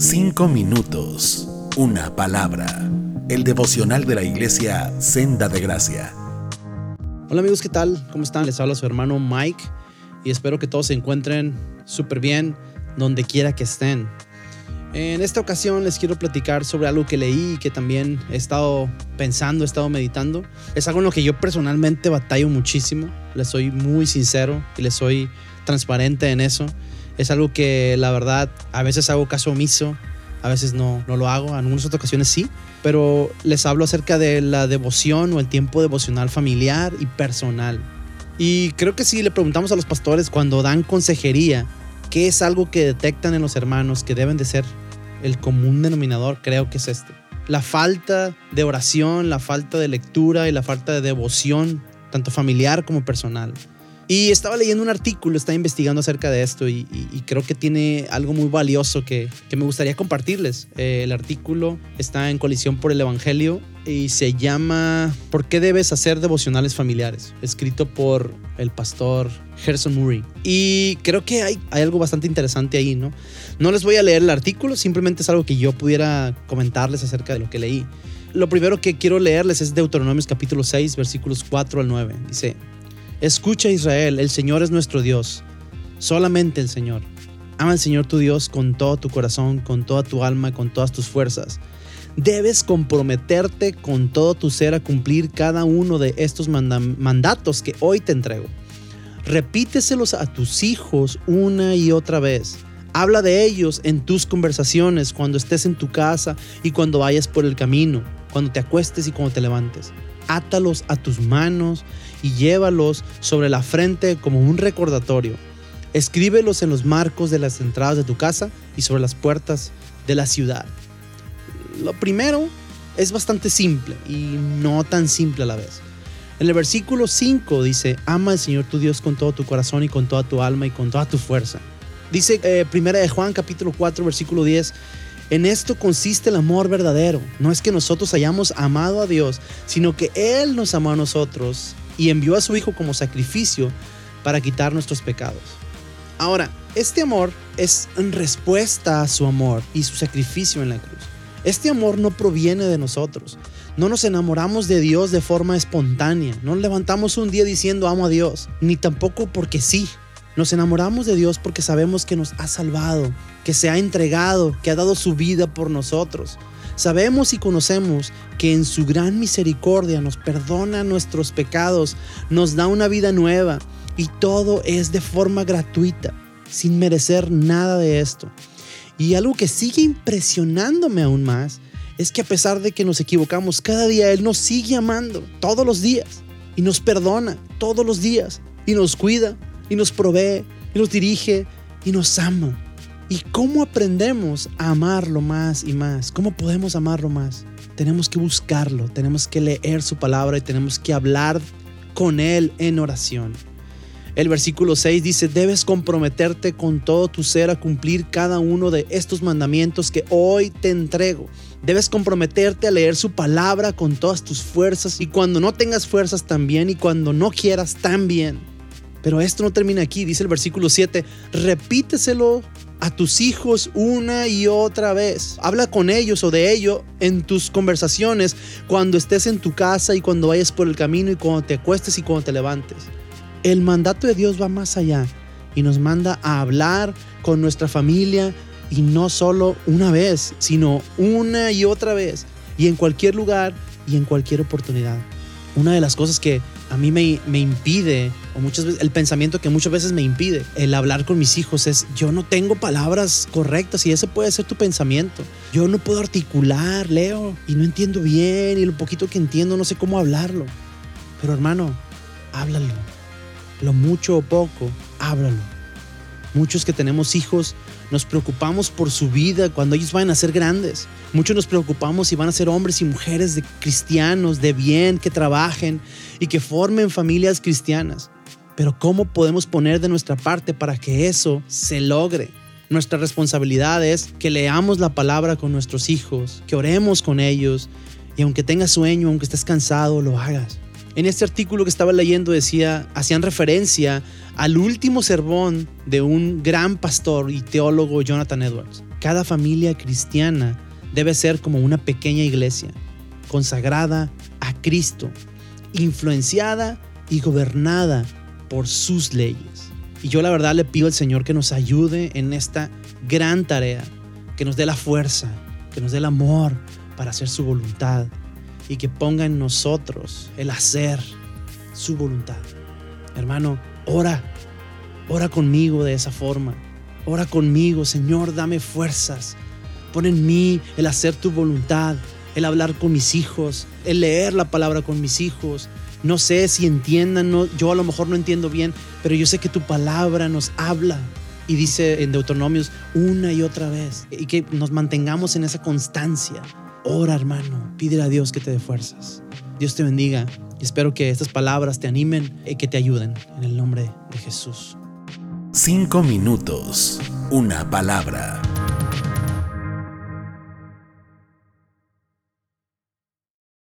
Cinco minutos, una palabra. El devocional de la iglesia Senda de Gracia. Hola amigos, ¿qué tal? ¿Cómo están? Les habla su hermano Mike y espero que todos se encuentren súper bien donde quiera que estén. En esta ocasión les quiero platicar sobre algo que leí y que también he estado pensando, he estado meditando. Es algo en lo que yo personalmente batallo muchísimo. Les soy muy sincero y les soy transparente en eso. Es algo que la verdad a veces hago caso omiso, a veces no, no lo hago, en algunas otras ocasiones sí, pero les hablo acerca de la devoción o el tiempo devocional familiar y personal. Y creo que si le preguntamos a los pastores cuando dan consejería, ¿qué es algo que detectan en los hermanos que deben de ser el común denominador? Creo que es este. La falta de oración, la falta de lectura y la falta de devoción, tanto familiar como personal. Y estaba leyendo un artículo, estaba investigando acerca de esto y, creo que tiene algo muy valioso que, me gustaría compartirles. Eh, el artículo está en Colisión por el Evangelio y se llama ¿Por qué debes hacer devocionales familiares? Escrito por el pastor Gerson Murray. Y creo que hay, hay algo bastante interesante ahí, ¿no? No les voy a leer el artículo, simplemente es algo que yo pudiera comentarles acerca de lo que leí. Lo primero que quiero leerles es Deuteronomios capítulo 6, versículos 4 al 9. Dice, Escucha Israel, el Señor es nuestro Dios, solamente el Señor. Ama al Señor tu Dios con todo tu corazón, con toda tu alma, con todas tus fuerzas. Debes comprometerte con todo tu ser a cumplir cada uno de estos mandatos que hoy te entrego. Repíteselos a tus hijos una y otra vez. Habla de ellos en tus conversaciones, cuando estés en tu casa y cuando vayas por el camino, cuando te acuestes y cuando te levantes. Átalos a tus manos y llévalos sobre la frente como un recordatorio. Escríbelos en los marcos de las entradas de tu casa y sobre las puertas de la ciudad. Lo primero es bastante simple y no tan simple a la vez. En el versículo 5 dice, ama al Señor tu Dios con todo tu corazón y con toda tu alma y con toda tu fuerza. Dice eh, primera de Juan capítulo 4 versículo 10, en esto consiste el amor verdadero. No es que nosotros hayamos amado a Dios, sino que Él nos amó a nosotros y envió a su Hijo como sacrificio para quitar nuestros pecados. Ahora, este amor es en respuesta a su amor y su sacrificio en la cruz. Este amor no proviene de nosotros. No nos enamoramos de Dios de forma espontánea. No levantamos un día diciendo amo a Dios, ni tampoco porque sí. Nos enamoramos de Dios porque sabemos que nos ha salvado, que se ha entregado, que ha dado su vida por nosotros. Sabemos y conocemos que en su gran misericordia nos perdona nuestros pecados, nos da una vida nueva y todo es de forma gratuita, sin merecer nada de esto. Y algo que sigue impresionándome aún más es que a pesar de que nos equivocamos cada día, Él nos sigue amando todos los días y nos perdona todos los días y nos cuida y nos provee y nos dirige y nos ama. ¿Y cómo aprendemos a amarlo más y más? ¿Cómo podemos amarlo más? Tenemos que buscarlo, tenemos que leer su palabra y tenemos que hablar con Él en oración. El versículo 6 dice, debes comprometerte con todo tu ser a cumplir cada uno de estos mandamientos que hoy te entrego. Debes comprometerte a leer su palabra con todas tus fuerzas y cuando no tengas fuerzas también y cuando no quieras también. Pero esto no termina aquí, dice el versículo 7, repíteselo a tus hijos una y otra vez. Habla con ellos o de ello en tus conversaciones cuando estés en tu casa y cuando vayas por el camino y cuando te acuestes y cuando te levantes. El mandato de Dios va más allá y nos manda a hablar con nuestra familia y no solo una vez, sino una y otra vez y en cualquier lugar y en cualquier oportunidad. Una de las cosas que a mí me, me, impide, o muchas veces, el pensamiento que muchas veces me impide, el hablar con mis hijos es, yo no tengo palabras correctas y ese puede ser tu pensamiento. Yo no puedo articular, leo, y no entiendo bien, y lo poquito que entiendo no sé cómo hablarlo. Pero hermano, háblalo. Lo mucho o poco, háblalo. Muchos que tenemos hijos nos preocupamos por su vida cuando ellos vayan a ser grandes. Muchos nos preocupamos si van a ser hombres y mujeres de cristianos, de bien, que trabajen y que formen familias cristianas. Pero ¿cómo podemos poner de nuestra parte para que eso se logre? Nuestra responsabilidad es que leamos la palabra con nuestros hijos, que oremos con ellos y aunque tengas sueño, aunque estés cansado, lo hagas. En este artículo que estaba leyendo decía, hacían referencia al último sermón de un gran pastor y teólogo Jonathan Edwards. Cada familia cristiana debe ser como una pequeña iglesia, consagrada a Cristo, influenciada y gobernada por sus leyes. Y yo la verdad le pido al Señor que nos ayude en esta gran tarea, que nos dé la fuerza, que nos dé el amor para hacer su voluntad y que ponga en nosotros el hacer su voluntad. Hermano, ora, ora conmigo de esa forma. Ora conmigo, Señor, dame fuerzas. Pon en mí el hacer tu voluntad, el hablar con mis hijos, el leer la palabra con mis hijos. No sé si entiendan, no, yo a lo mejor no entiendo bien, pero yo sé que tu palabra nos habla. Y dice en Deuteronomios una y otra vez, y que nos mantengamos en esa constancia. Ora, hermano, pídele a Dios que te dé fuerzas. Dios te bendiga y espero que estas palabras te animen y que te ayuden en el nombre de Jesús. Cinco minutos, una palabra.